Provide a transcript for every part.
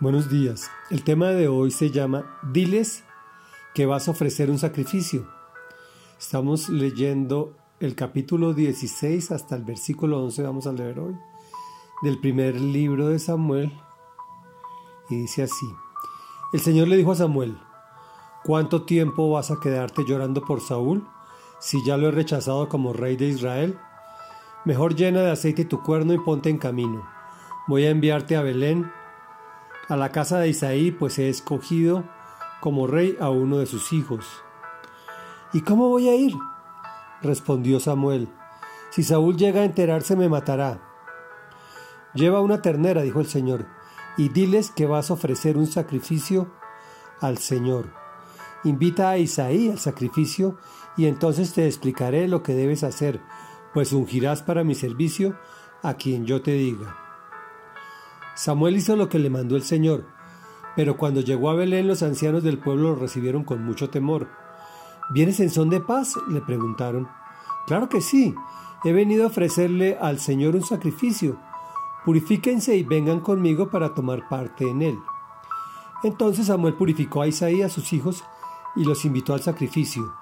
Buenos días. El tema de hoy se llama Diles que vas a ofrecer un sacrificio. Estamos leyendo el capítulo 16 hasta el versículo 11, vamos a leer hoy, del primer libro de Samuel. Y dice así, el Señor le dijo a Samuel, ¿cuánto tiempo vas a quedarte llorando por Saúl si ya lo he rechazado como rey de Israel? Mejor llena de aceite tu cuerno y ponte en camino. Voy a enviarte a Belén a la casa de Isaí, pues he escogido como rey a uno de sus hijos. ¿Y cómo voy a ir? respondió Samuel. Si Saúl llega a enterarse me matará. Lleva una ternera, dijo el Señor, y diles que vas a ofrecer un sacrificio al Señor. Invita a Isaí al sacrificio y entonces te explicaré lo que debes hacer, pues ungirás para mi servicio a quien yo te diga. Samuel hizo lo que le mandó el Señor, pero cuando llegó a Belén los ancianos del pueblo lo recibieron con mucho temor. ¿Vienes en son de paz? le preguntaron. Claro que sí, he venido a ofrecerle al Señor un sacrificio. Purifíquense y vengan conmigo para tomar parte en él. Entonces Samuel purificó a Isaí y a sus hijos y los invitó al sacrificio.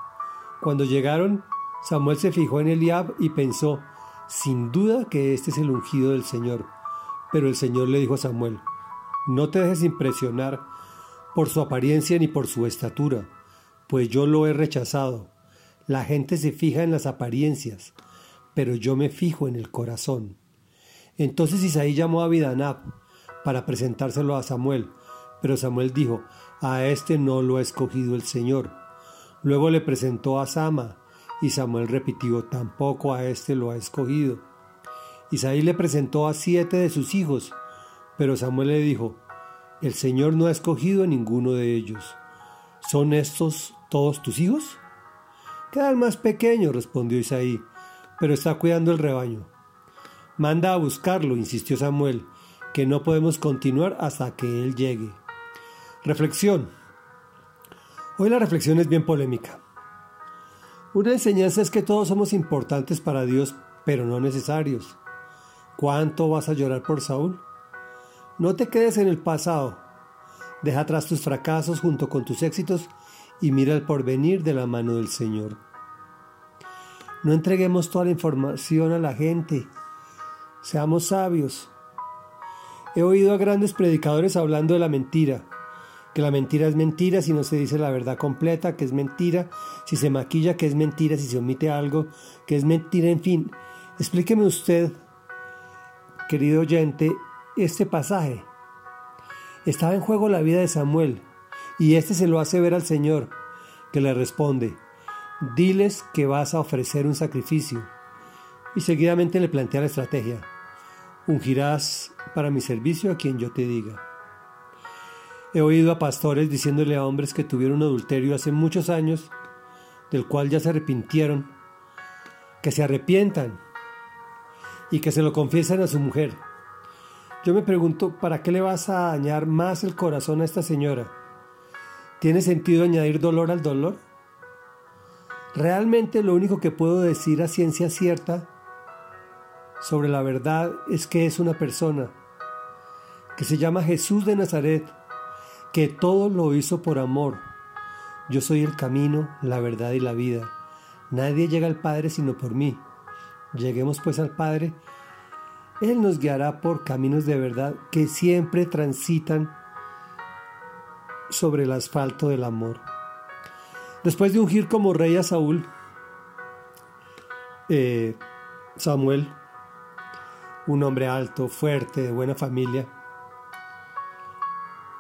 Cuando llegaron, Samuel se fijó en Eliab y pensó, sin duda que este es el ungido del Señor. Pero el Señor le dijo a Samuel, no te dejes impresionar por su apariencia ni por su estatura, pues yo lo he rechazado. La gente se fija en las apariencias, pero yo me fijo en el corazón. Entonces Isaí llamó a Bidanab para presentárselo a Samuel, pero Samuel dijo, a este no lo ha escogido el Señor. Luego le presentó a Sama, y Samuel repitió, tampoco a este lo ha escogido. Isaí le presentó a siete de sus hijos, pero Samuel le dijo, El Señor no ha escogido a ninguno de ellos. ¿Son estos todos tus hijos? Queda el más pequeño, respondió Isaí, pero está cuidando el rebaño. Manda a buscarlo, insistió Samuel, que no podemos continuar hasta que él llegue. Reflexión. Hoy la reflexión es bien polémica. Una enseñanza es que todos somos importantes para Dios, pero no necesarios. ¿Cuánto vas a llorar por Saúl? No te quedes en el pasado. Deja atrás tus fracasos junto con tus éxitos y mira el porvenir de la mano del Señor. No entreguemos toda la información a la gente. Seamos sabios. He oído a grandes predicadores hablando de la mentira, que la mentira es mentira si no se dice la verdad completa, que es mentira si se maquilla, que es mentira si se omite algo, que es mentira, en fin. Explíqueme usted querido oyente, este pasaje. Estaba en juego la vida de Samuel y este se lo hace ver al Señor, que le responde, diles que vas a ofrecer un sacrificio. Y seguidamente le plantea la estrategia, ungirás para mi servicio a quien yo te diga. He oído a pastores diciéndole a hombres que tuvieron un adulterio hace muchos años, del cual ya se arrepintieron, que se arrepientan y que se lo confiesen a su mujer. Yo me pregunto, ¿para qué le vas a dañar más el corazón a esta señora? ¿Tiene sentido añadir dolor al dolor? Realmente lo único que puedo decir a ciencia cierta sobre la verdad es que es una persona que se llama Jesús de Nazaret, que todo lo hizo por amor. Yo soy el camino, la verdad y la vida. Nadie llega al Padre sino por mí. Lleguemos pues al Padre. Él nos guiará por caminos de verdad que siempre transitan sobre el asfalto del amor. Después de ungir como rey a Saúl, eh, Samuel, un hombre alto, fuerte, de buena familia,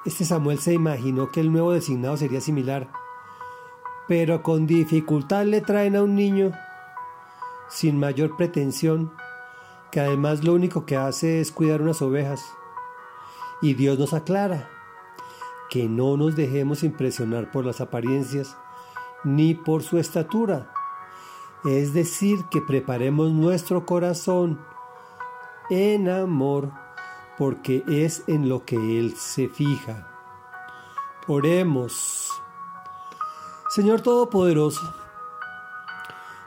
este Samuel se imaginó que el nuevo designado sería similar, pero con dificultad le traen a un niño sin mayor pretensión, que además lo único que hace es cuidar unas ovejas. Y Dios nos aclara que no nos dejemos impresionar por las apariencias ni por su estatura. Es decir, que preparemos nuestro corazón en amor, porque es en lo que Él se fija. Oremos. Señor Todopoderoso,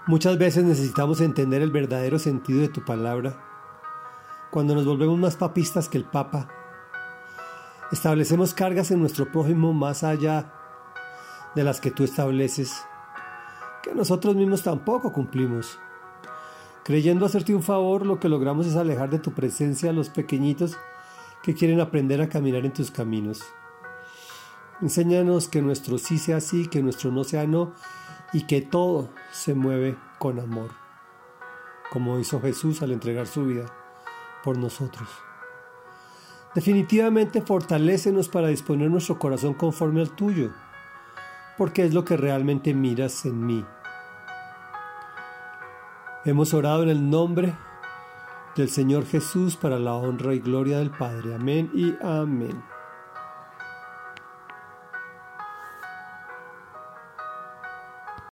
Muchas veces necesitamos entender el verdadero sentido de tu palabra cuando nos volvemos más papistas que el Papa. Establecemos cargas en nuestro prójimo más allá de las que tú estableces, que nosotros mismos tampoco cumplimos. Creyendo hacerte un favor, lo que logramos es alejar de tu presencia a los pequeñitos que quieren aprender a caminar en tus caminos. Enséñanos que nuestro sí sea sí, que nuestro no sea no, y que todo se mueve con amor, como hizo Jesús al entregar su vida por nosotros. Definitivamente fortalécenos para disponer nuestro corazón conforme al tuyo, porque es lo que realmente miras en mí. Hemos orado en el nombre del Señor Jesús para la honra y gloria del Padre. Amén y amén.